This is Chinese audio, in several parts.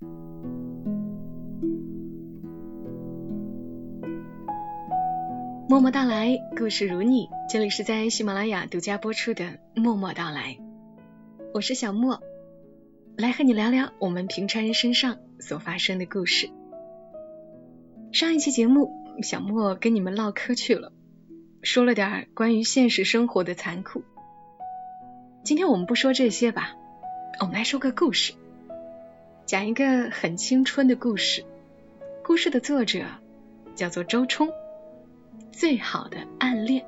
默默到来，故事如你。这里是在喜马拉雅独家播出的《默默到来》，我是小莫，来和你聊聊我们平常人身上所发生的故事。上一期节目，小莫跟你们唠嗑去了，说了点关于现实生活的残酷。今天我们不说这些吧，我们来说个故事，讲一个很青春的故事。故事的作者叫做周冲。最好的暗恋，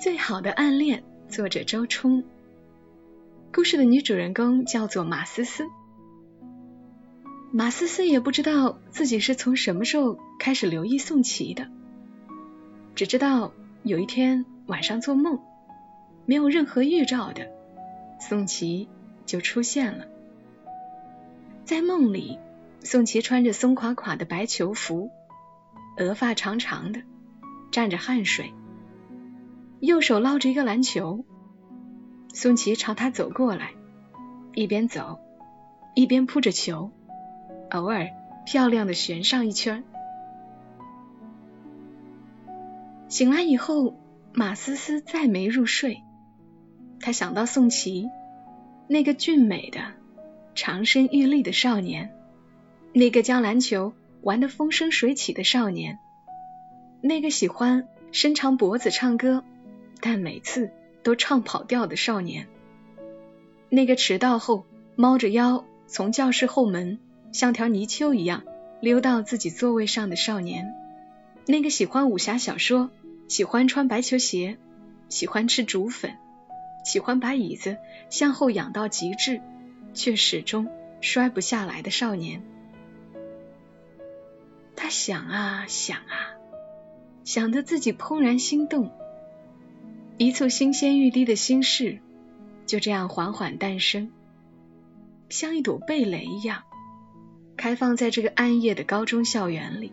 最好的暗恋，作者周冲。故事的女主人公叫做马思思。马思思也不知道自己是从什么时候开始留意宋琦的，只知道有一天晚上做梦，没有任何预兆的，宋琦就出现了。在梦里，宋琦穿着松垮垮的白球服。额发长长的，沾着汗水，右手捞着一个篮球。宋琦朝他走过来，一边走一边扑着球，偶尔漂亮的旋上一圈。醒来以后，马思思再没入睡。他想到宋琦，那个俊美的、长身玉立的少年，那个将篮球。玩得风生水起的少年，那个喜欢伸长脖子唱歌，但每次都唱跑调的少年，那个迟到后猫着腰从教室后门像条泥鳅一样溜到自己座位上的少年，那个喜欢武侠小说、喜欢穿白球鞋、喜欢吃竹粉、喜欢把椅子向后仰到极致，却始终摔不下来的少年。他想啊想啊，想得自己怦然心动，一簇新鲜欲滴的心事就这样缓缓诞生，像一朵蓓蕾一样，开放在这个暗夜的高中校园里。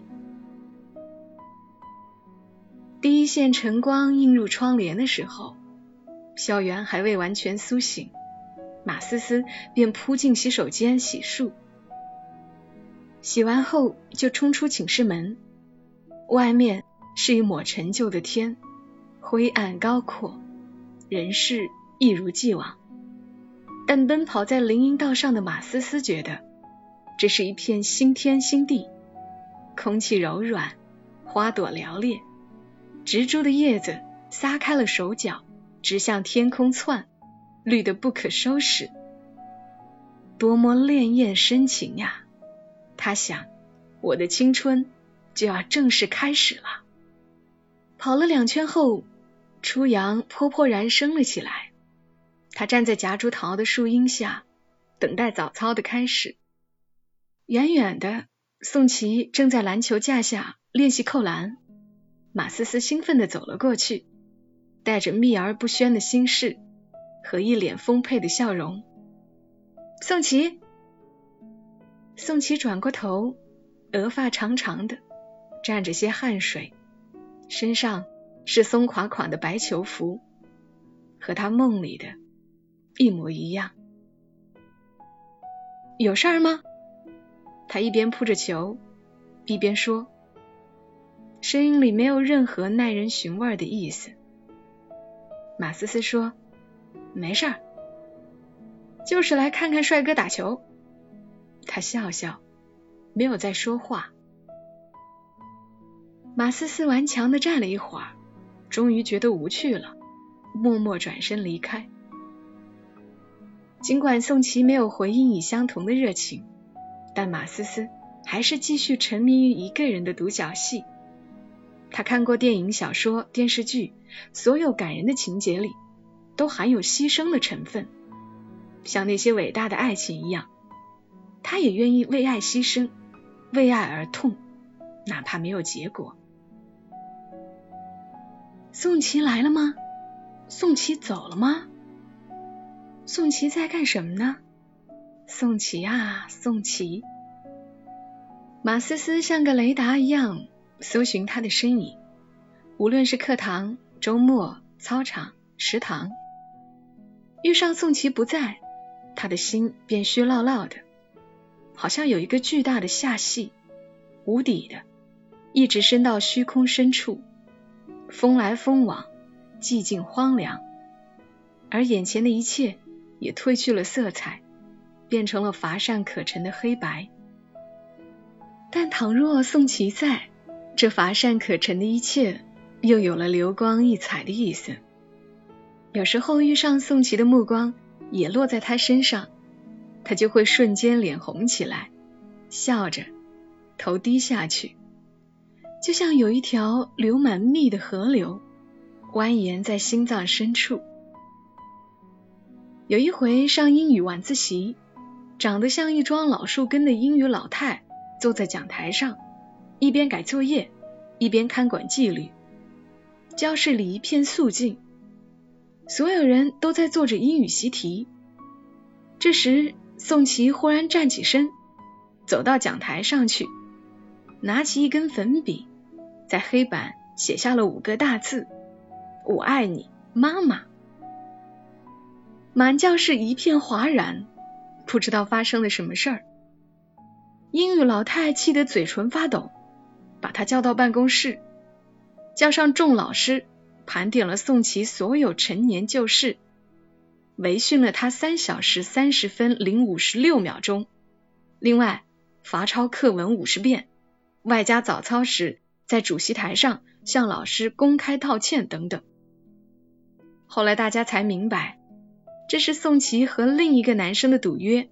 第一线晨光映入窗帘的时候，校园还未完全苏醒，马思思便扑进洗手间洗漱。洗完后就冲出寝室门，外面是一抹陈旧的天，灰暗高阔，人事一如既往。但奔跑在林荫道上的马思思觉得，这是一片新天新地，空气柔软，花朵寥烈，植株的叶子撒开了手脚，直向天空窜，绿得不可收拾，多么潋滟深情呀！他想，我的青春就要正式开始了。跑了两圈后，初阳泼泼然升了起来。他站在夹竹桃的树荫下，等待早操的开始。远远的，宋琦正在篮球架下练习扣篮。马思思兴奋地走了过去，带着秘而不宣的心事和一脸丰沛的笑容。宋琦。宋琦转过头，额发长长的，沾着些汗水，身上是松垮垮的白球服，和他梦里的一模一样。有事儿吗？他一边扑着球，一边说，声音里没有任何耐人寻味的意思。马思思说：“没事儿，就是来看看帅哥打球。”他笑笑，没有再说话。马思思顽强的站了一会儿，终于觉得无趣了，默默转身离开。尽管宋琦没有回应以相同的热情，但马思思还是继续沉迷于一个人的独角戏。他看过电影、小说、电视剧，所有感人的情节里都含有牺牲的成分，像那些伟大的爱情一样。他也愿意为爱牺牲，为爱而痛，哪怕没有结果。宋琦来了吗？宋琦走了吗？宋琦在干什么呢？宋琦啊，宋琦！马思思像个雷达一样搜寻他的身影，无论是课堂、周末、操场、食堂，遇上宋琦不在，他的心便虚落落的。好像有一个巨大的下隙，无底的，一直伸到虚空深处，风来风往，寂静荒凉，而眼前的一切也褪去了色彩，变成了乏善可陈的黑白。但倘若宋琦在，这乏善可陈的一切又有了流光溢彩的意思。有时候遇上宋琦的目光也落在他身上，他就会瞬间脸红起来，笑着，头低下去，就像有一条流满蜜的河流蜿蜒在心脏深处。有一回上英语晚自习，长得像一桩老树根的英语老太坐在讲台上，一边改作业，一边看管纪律，教室里一片肃静。所有人都在做着英语习题。这时，宋琦忽然站起身，走到讲台上去，拿起一根粉笔，在黑板写下了五个大字：“我爱你，妈妈。”满教室一片哗然，不知道发生了什么事儿。英语老太气得嘴唇发抖，把他叫到办公室，叫上众老师。盘点了宋琦所有陈年旧事，围训了他三小时三十分零五十六秒钟，另外罚抄课文五十遍，外加早操时在主席台上向老师公开道歉等等。后来大家才明白，这是宋琦和另一个男生的赌约，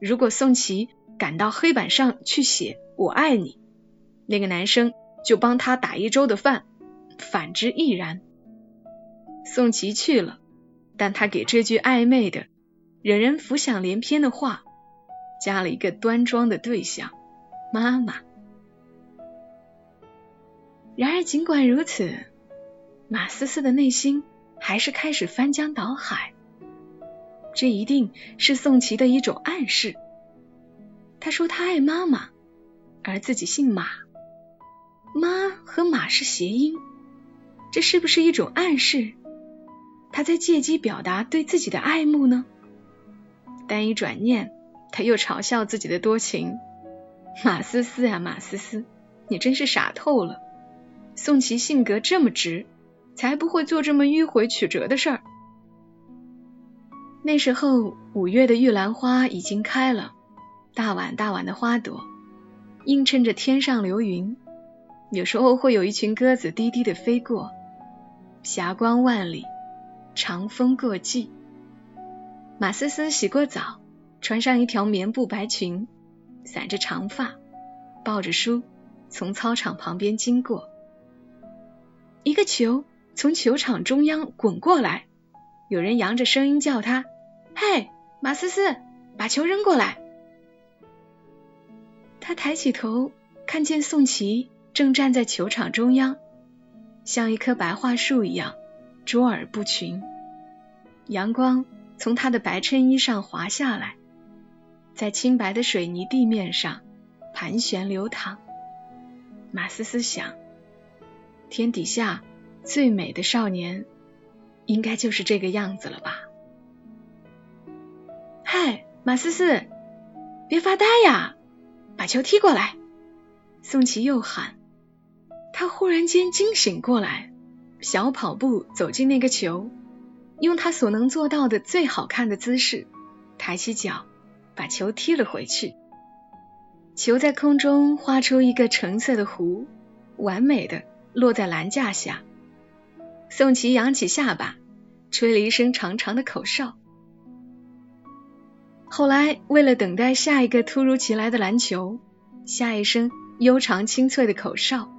如果宋琦赶到黑板上去写“我爱你”，那个男生就帮他打一周的饭。反之亦然。宋琦去了，但他给这句暧昧的、惹人浮想联翩的话，加了一个端庄的对象——妈妈。然而，尽管如此，马思思的内心还是开始翻江倒海。这一定是宋琦的一种暗示。他说他爱妈妈，而自己姓马，妈和马是谐音。这是不是一种暗示？他在借机表达对自己的爱慕呢？但一转念，他又嘲笑自己的多情。马思思啊，马思思，你真是傻透了。宋琦性格这么直，才不会做这么迂回曲折的事儿。那时候，五月的玉兰花已经开了，大碗大碗的花朵映衬着天上流云，有时候会有一群鸽子低低的飞过。霞光万里，长风过际。马思思洗过澡，穿上一条棉布白裙，散着长发，抱着书从操场旁边经过。一个球从球场中央滚过来，有人扬着声音叫他：“嘿，马思思，把球扔过来。”他抬起头，看见宋琦正站在球场中央。像一棵白桦树一样卓尔不群，阳光从他的白衬衣上滑下来，在清白的水泥地面上盘旋流淌。马思思想，天底下最美的少年，应该就是这个样子了吧？嗨，马思思，别发呆呀，把球踢过来！宋琦又喊。他忽然间惊醒过来，小跑步走进那个球，用他所能做到的最好看的姿势，抬起脚把球踢了回去。球在空中画出一个橙色的弧，完美的落在篮架下。宋琦扬起下巴，吹了一声长长的口哨。后来，为了等待下一个突如其来的篮球，下一声悠长清脆的口哨。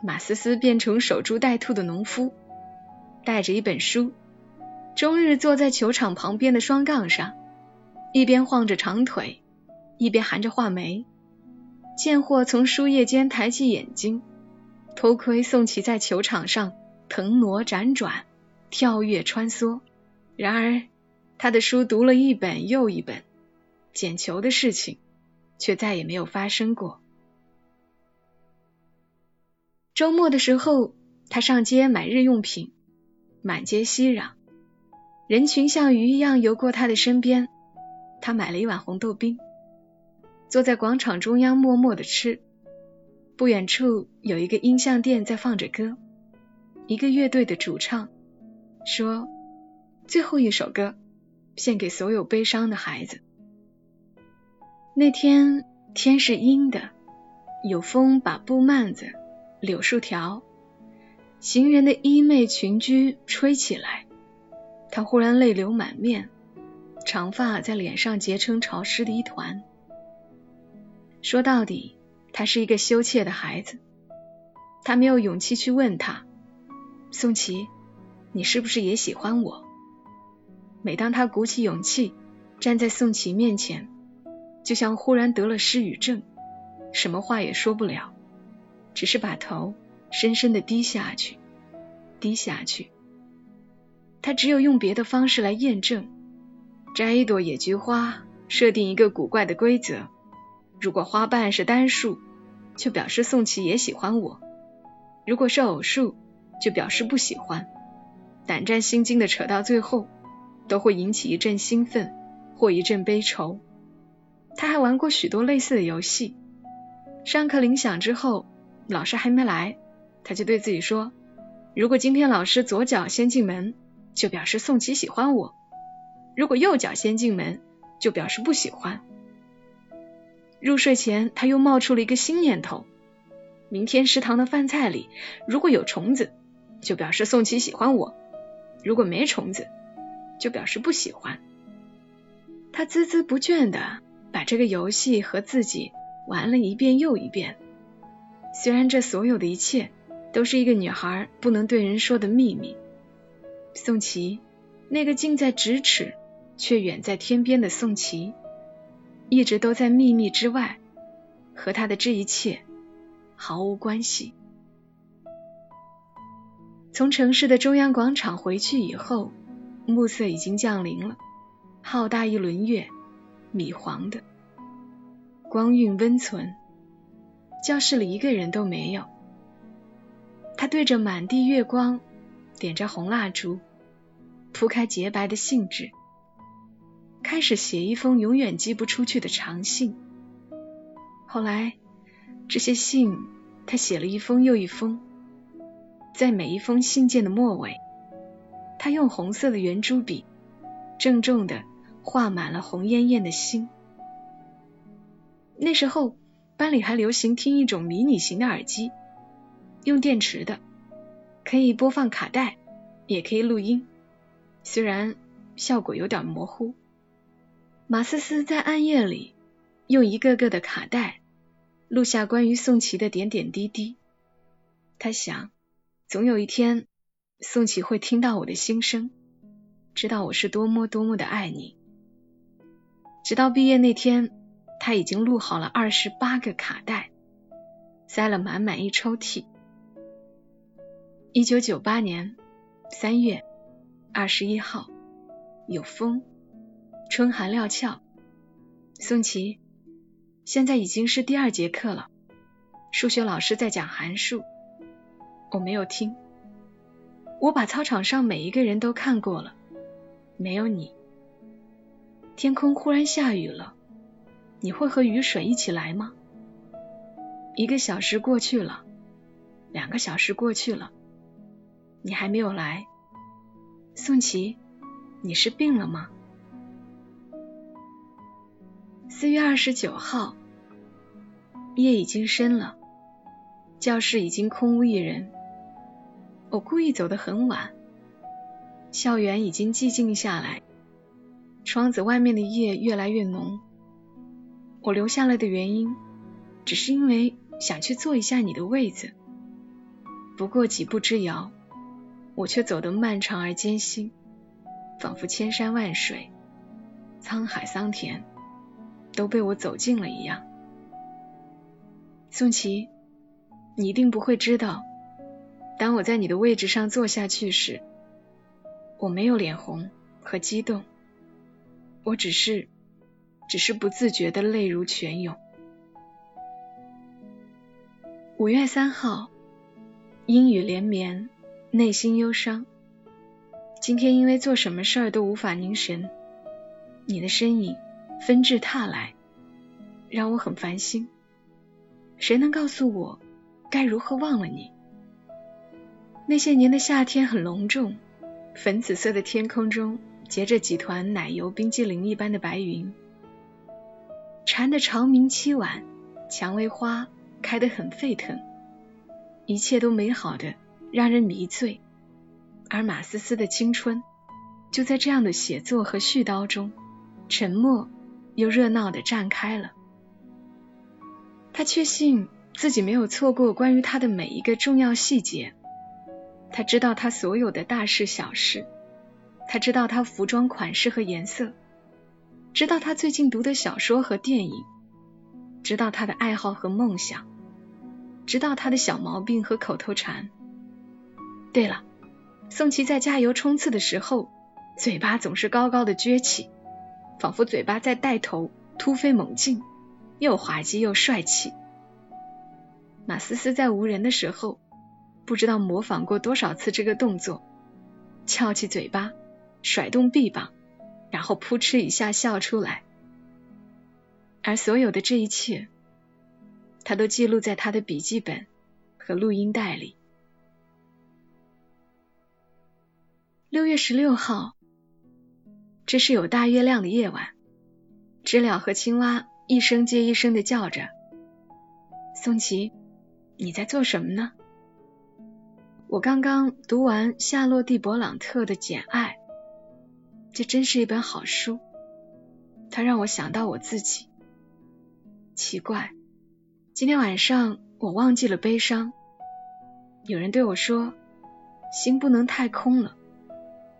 马思思变成守株待兔的农夫，带着一本书，终日坐在球场旁边的双杠上，一边晃着长腿，一边含着画眉。贱货从书页间抬起眼睛，偷窥宋琦在球场上腾挪辗转、跳跃穿梭。然而，他的书读了一本又一本，捡球的事情却再也没有发生过。周末的时候，他上街买日用品，满街熙攘，人群像鱼一样游过他的身边。他买了一碗红豆冰，坐在广场中央默默的吃。不远处有一个音像店在放着歌，一个乐队的主唱说：“最后一首歌，献给所有悲伤的孩子。”那天天是阴的，有风把布幔子、柳树条、行人的衣袂裙裾吹起来。他忽然泪流满面，长发在脸上结成潮湿的一团。说到底，他是一个羞怯的孩子，他没有勇气去问他：“宋琦，你是不是也喜欢我？”每当他鼓起勇气站在宋琦面前，就像忽然得了失语症，什么话也说不了，只是把头深深的低下去，低下去。他只有用别的方式来验证：摘一朵野菊花，设定一个古怪的规则。如果花瓣是单数，就表示宋琦也喜欢我；如果是偶数，就表示不喜欢。胆战心惊的扯到最后，都会引起一阵兴奋或一阵悲愁。他还玩过许多类似的游戏。上课铃响之后，老师还没来，他就对自己说：“如果今天老师左脚先进门，就表示宋琦喜欢我；如果右脚先进门，就表示不喜欢。”入睡前，他又冒出了一个新念头：明天食堂的饭菜里如果有虫子，就表示宋琦喜欢我；如果没虫子，就表示不喜欢。他孜孜不倦地把这个游戏和自己玩了一遍又一遍。虽然这所有的一切都是一个女孩不能对人说的秘密，宋琦，那个近在咫尺却远在天边的宋琦。一直都在秘密之外，和他的这一切毫无关系。从城市的中央广场回去以后，暮色已经降临了。浩大一轮月，米黄的，光晕温存。教室里一个人都没有。他对着满地月光，点着红蜡烛，铺开洁白的信纸。开始写一封永远寄不出去的长信。后来，这些信他写了一封又一封，在每一封信件的末尾，他用红色的圆珠笔郑重的画满了红艳艳的心。那时候，班里还流行听一种迷你型的耳机，用电池的，可以播放卡带，也可以录音，虽然效果有点模糊。马思思在暗夜里用一个个的卡带录下关于宋琦的点点滴滴。他想，总有一天，宋琦会听到我的心声，知道我是多么多么的爱你。直到毕业那天，他已经录好了二十八个卡带，塞了满满一抽屉。一九九八年三月二十一号，有风。春寒料峭，宋琦，现在已经是第二节课了。数学老师在讲函数，我没有听。我把操场上每一个人都看过了，没有你。天空忽然下雨了，你会和雨水一起来吗？一个小时过去了，两个小时过去了，你还没有来。宋琦，你是病了吗？四月二十九号，夜已经深了，教室已经空无一人。我故意走得很晚，校园已经寂静下来，窗子外面的夜越来越浓。我留下来的原因，只是因为想去坐一下你的位子。不过几步之遥，我却走得漫长而艰辛，仿佛千山万水，沧海桑田。都被我走近了一样，宋琦，你一定不会知道，当我在你的位置上坐下去时，我没有脸红和激动，我只是，只是不自觉的泪如泉涌。五月三号，阴雨连绵，内心忧伤。今天因为做什么事儿都无法凝神，你的身影。纷至沓来，让我很烦心。谁能告诉我该如何忘了你？那些年的夏天很隆重，粉紫色的天空中结着几团奶油冰激凌一般的白云，蝉的长鸣凄婉，蔷薇花开得很沸腾，一切都美好的让人迷醉。而马思思的青春就在这样的写作和絮叨中，沉默又热闹的绽开了。他确信自己没有错过关于他的每一个重要细节，他知道他所有的大事小事，他知道他服装款式和颜色，知道他最近读的小说和电影，知道他的爱好和梦想，知道他的小毛病和口头禅。对了，宋琦在加油冲刺的时候，嘴巴总是高高的撅起，仿佛嘴巴在带头突飞猛进。又滑稽又帅气。马思思在无人的时候，不知道模仿过多少次这个动作，翘起嘴巴，甩动臂膀，然后扑哧一下笑出来。而所有的这一切，他都记录在他的笔记本和录音带里。六月十六号，这是有大月亮的夜晚，知了和青蛙。一声接一声的叫着：“宋琦，你在做什么呢？”我刚刚读完夏洛蒂·勃朗特的《简爱》，这真是一本好书。它让我想到我自己。奇怪，今天晚上我忘记了悲伤。有人对我说：“心不能太空了，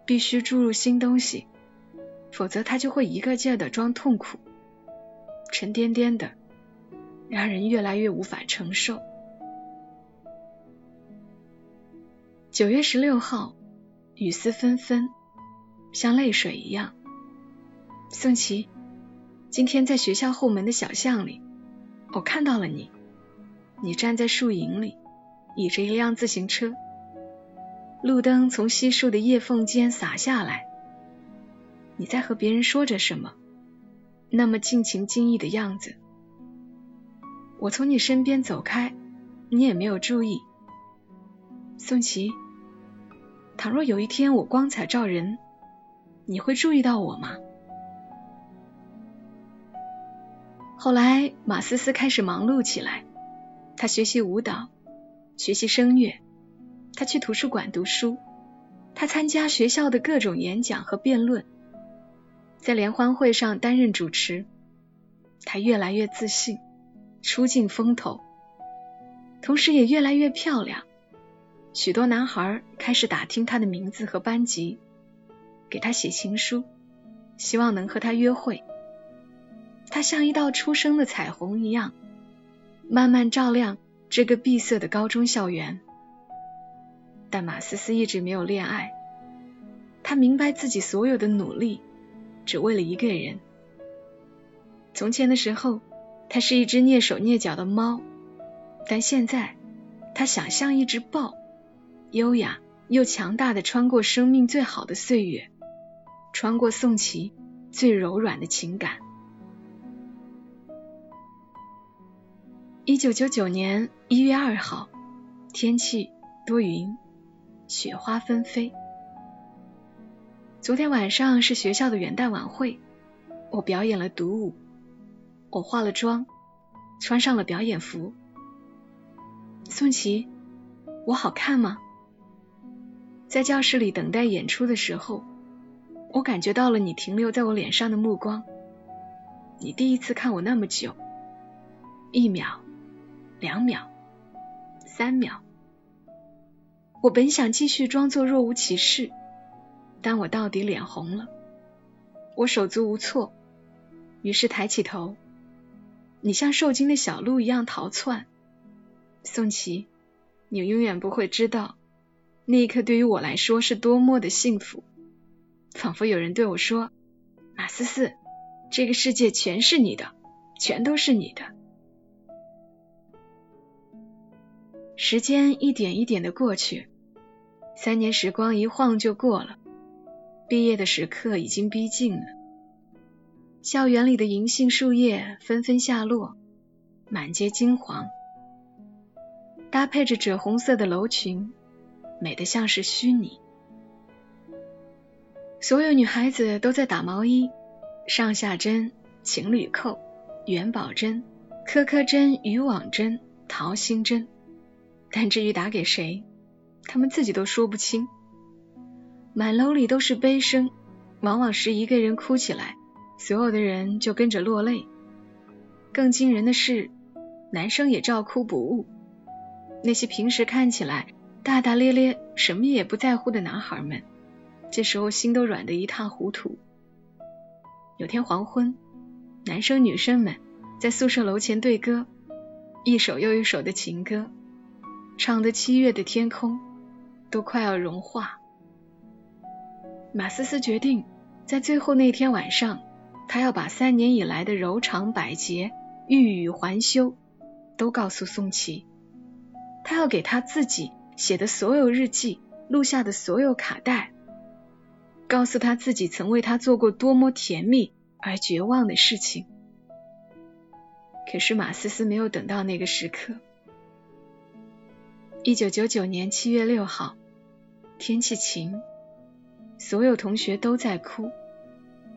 必须注入新东西，否则它就会一个劲儿的装痛苦。”沉甸甸的，让人越来越无法承受。九月十六号，雨丝纷纷，像泪水一样。宋琦，今天在学校后门的小巷里，我看到了你。你站在树影里，倚着一辆自行车，路灯从稀疏的叶缝间洒下来。你在和别人说着什么？那么尽情惊异的样子，我从你身边走开，你也没有注意。宋琦，倘若有一天我光彩照人，你会注意到我吗？后来，马思思开始忙碌起来，她学习舞蹈，学习声乐，她去图书馆读书，她参加学校的各种演讲和辩论。在联欢会上担任主持，她越来越自信，出尽风头，同时也越来越漂亮。许多男孩开始打听她的名字和班级，给他写情书，希望能和他约会。他像一道初升的彩虹一样，慢慢照亮这个闭塞的高中校园。但马思思一直没有恋爱，他明白自己所有的努力。只为了一个人。从前的时候，他是一只蹑手蹑脚的猫，但现在，他想像一只豹，优雅又强大的穿过生命最好的岁月，穿过宋琦最柔软的情感。一九九九年一月二号，天气多云，雪花纷飞。昨天晚上是学校的元旦晚会，我表演了独舞，我化了妆，穿上了表演服。宋琦，我好看吗？在教室里等待演出的时候，我感觉到了你停留在我脸上的目光。你第一次看我那么久，一秒、两秒、三秒。我本想继续装作若无其事。但我到底脸红了，我手足无措，于是抬起头，你像受惊的小鹿一样逃窜。宋琦，你永远不会知道，那一刻对于我来说是多么的幸福，仿佛有人对我说：“马思思，这个世界全是你的，全都是你的。”时间一点一点的过去，三年时光一晃就过了。毕业的时刻已经逼近了，校园里的银杏树叶纷纷下落，满街金黄，搭配着赭红色的楼群，美得像是虚拟。所有女孩子都在打毛衣，上下针、情侣扣、元宝针、颗颗针、渔网针、桃心针，但至于打给谁，她们自己都说不清。满楼里都是悲声，往往是一个人哭起来，所有的人就跟着落泪。更惊人的是，男生也照哭不误。那些平时看起来大大咧咧、什么也不在乎的男孩们。这时候心都软得一塌糊涂。有天黄昏，男生女生们在宿舍楼前对歌，一首又一首的情歌，唱的七月的天空都快要融化。马思思决定在最后那天晚上，她要把三年以来的柔肠百结、欲语还休都告诉宋琦。她要给她自己写的所有日记、录下的所有卡带。告诉他自己曾为他做过多么甜蜜而绝望的事情。可是马思思没有等到那个时刻。一九九九年七月六号，天气晴，所有同学都在哭，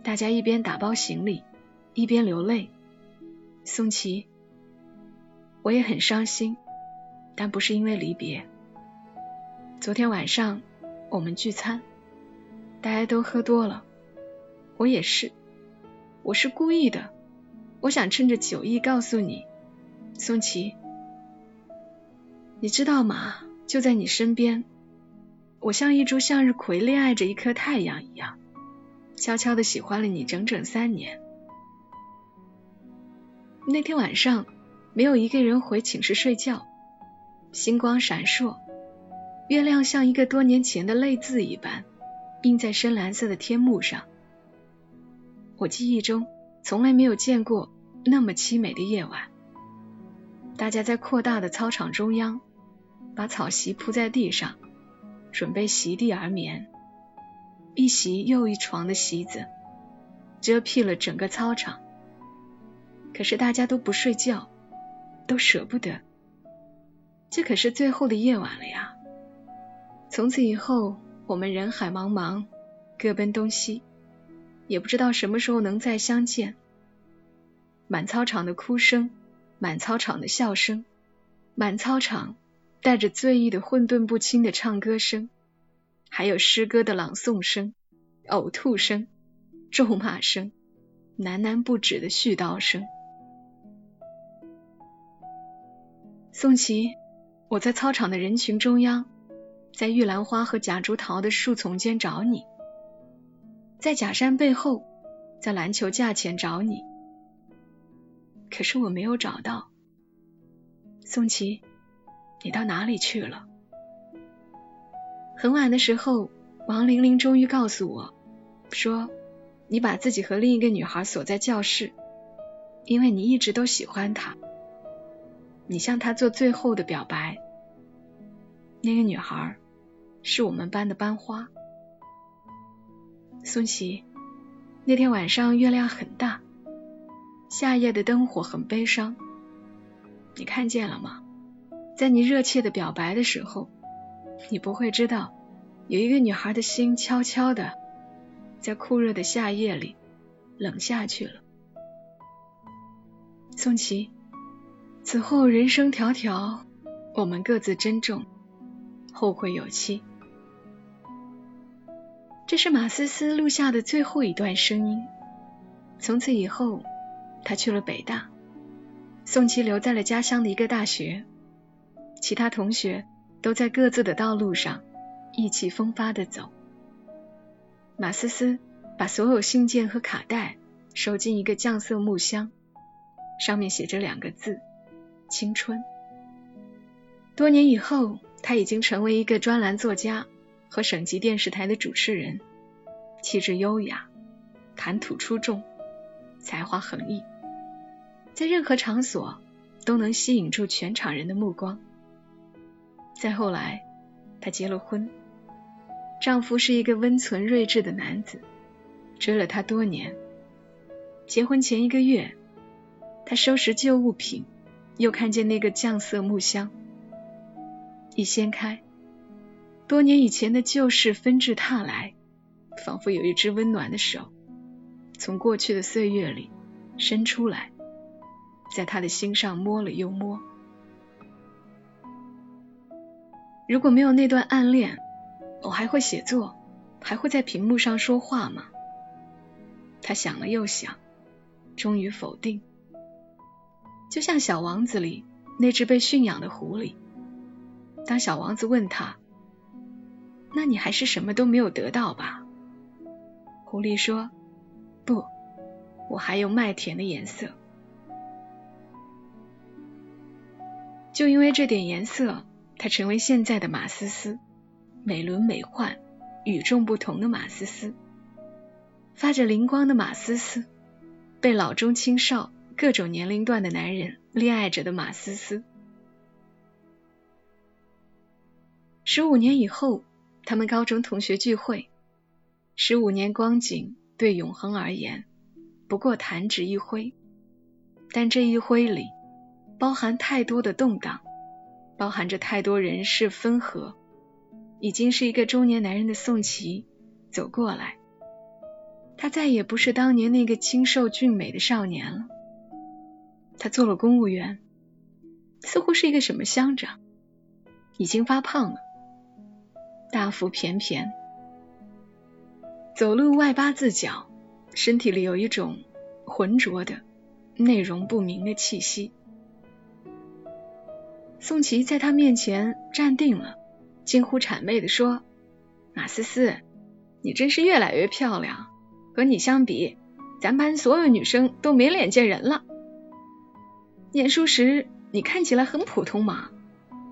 大家一边打包行李，一边流泪。宋琦，我也很伤心，但不是因为离别。昨天晚上我们聚餐。大家都喝多了，我也是，我是故意的。我想趁着酒意告诉你，宋琦，你知道吗？就在你身边，我像一株向日葵恋爱着一颗太阳一样，悄悄的喜欢了你整整三年。那天晚上，没有一个人回寝室睡觉，星光闪烁，月亮像一个多年前的泪字一般。映在深蓝色的天幕上，我记忆中从来没有见过那么凄美的夜晚。大家在扩大的操场中央，把草席铺在地上，准备席地而眠。一席又一床的席子遮蔽了整个操场，可是大家都不睡觉，都舍不得。这可是最后的夜晚了呀！从此以后。我们人海茫茫，各奔东西，也不知道什么时候能再相见。满操场的哭声，满操场的笑声，满操场带着醉意的混沌不清的唱歌声，还有诗歌的朗诵声、呕吐声、咒骂声、喃喃不止的絮叨声。宋琦，我在操场的人群中央。在玉兰花和夹竹桃的树丛间找你，在假山背后，在篮球架前找你，可是我没有找到。宋琦，你到哪里去了？很晚的时候，王玲玲终于告诉我，说你把自己和另一个女孩锁在教室，因为你一直都喜欢她，你向她做最后的表白。那个女孩。是我们班的班花，宋琦。那天晚上月亮很大，夏夜的灯火很悲伤。你看见了吗？在你热切的表白的时候，你不会知道，有一个女孩的心悄悄的在酷热的夏夜里冷下去了。宋琦，此后人生迢迢，我们各自珍重，后会有期。这是马思思录下的最后一段声音。从此以后，他去了北大，宋琦留在了家乡的一个大学，其他同学都在各自的道路上意气风发的走。马思思把所有信件和卡带收进一个酱色木箱，上面写着两个字：青春。多年以后，他已经成为一个专栏作家。和省级电视台的主持人，气质优雅，谈吐出众，才华横溢，在任何场所都能吸引住全场人的目光。再后来，她结了婚，丈夫是一个温存睿智的男子，追了她多年，结婚前一个月，她收拾旧物品，又看见那个酱色木箱，一掀开，多年以前的旧事纷至沓来，仿佛有一只温暖的手，从过去的岁月里伸出来，在他的心上摸了又摸。如果没有那段暗恋，我还会写作，还会在屏幕上说话吗？他想了又想，终于否定。就像《小王子》里那只被驯养的狐狸，当小王子问他：“那你还是什么都没有得到吧？”狐狸说：“不，我还有麦田的颜色。”就因为这点颜色，他成为现在的马思思。美轮美奂、与众不同的马思思，发着灵光的马思思，被老中青少各种年龄段的男人恋爱着的马思思。十五年以后，他们高中同学聚会。十五年光景对永恒而言，不过弹指一挥，但这一挥里，包含太多的动荡，包含着太多人事分合。已经是一个中年男人的宋琦走过来，他再也不是当年那个清瘦俊美的少年了。他做了公务员，似乎是一个什么乡长，已经发胖了，大腹便便，走路外八字脚，身体里有一种浑浊的、内容不明的气息。宋琦在他面前站定了。近乎谄媚的说：“马思思，你真是越来越漂亮。和你相比，咱班所有女生都没脸见人了。念书时你看起来很普通嘛，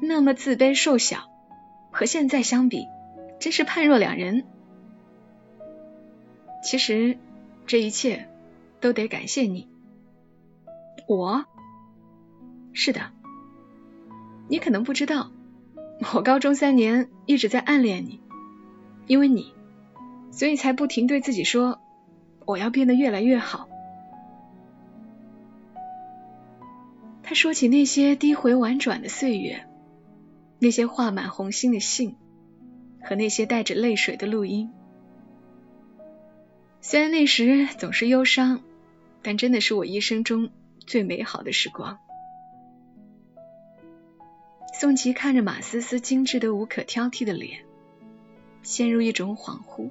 那么自卑瘦小，和现在相比，真是判若两人。其实这一切都得感谢你。我，是的，你可能不知道。”我高中三年一直在暗恋你，因为你，所以才不停对自己说我要变得越来越好。他说起那些低回婉转的岁月，那些画满红心的信，和那些带着泪水的录音。虽然那时总是忧伤，但真的是我一生中最美好的时光。宋琦看着马思思精致的无可挑剔的脸，陷入一种恍惚，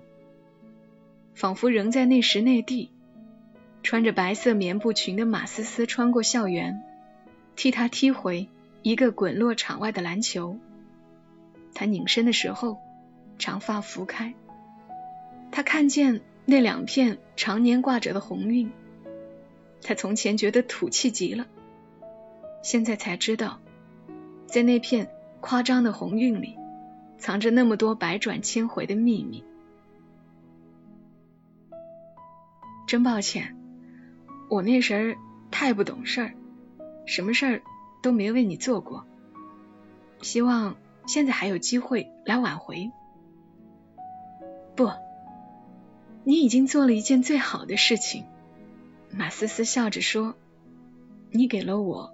仿佛仍在那时那地。穿着白色棉布裙的马思思穿过校园，替他踢回一个滚落场外的篮球。他拧身的时候，长发拂开，他看见那两片常年挂着的红晕。他从前觉得土气极了，现在才知道。在那片夸张的红晕里，藏着那么多百转千回的秘密。真抱歉，我那时太不懂事儿，什么事儿都没为你做过。希望现在还有机会来挽回。不，你已经做了一件最好的事情。马思思笑着说：“你给了我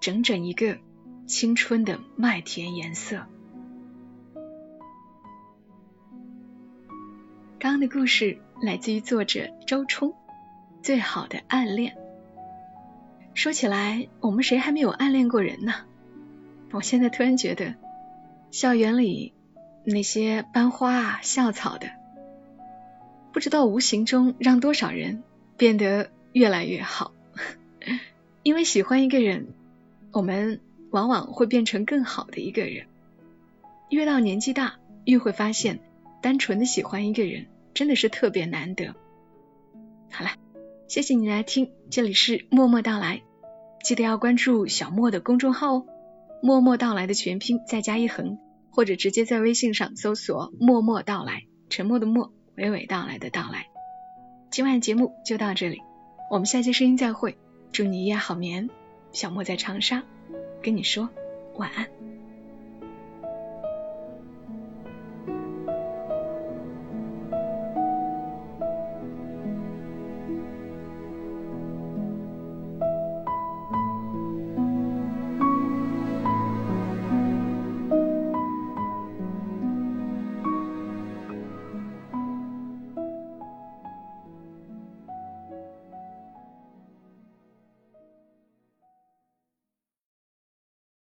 整整一个。”青春的麦田颜色。刚刚的故事来自于作者周冲，《最好的暗恋》。说起来，我们谁还没有暗恋过人呢？我现在突然觉得，校园里那些班花啊、校草的，不知道无形中让多少人变得越来越好。因为喜欢一个人，我们。往往会变成更好的一个人。越到年纪大，越会发现，单纯的喜欢一个人真的是特别难得。好了，谢谢你来听，这里是默默到来，记得要关注小莫的公众号哦，默默到来的全拼再加一横，或者直接在微信上搜索默默到来，沉默的默，娓娓道来的到来。今晚节目就到这里，我们下期声音再会，祝你一夜好眠，小莫在长沙。跟你说晚安。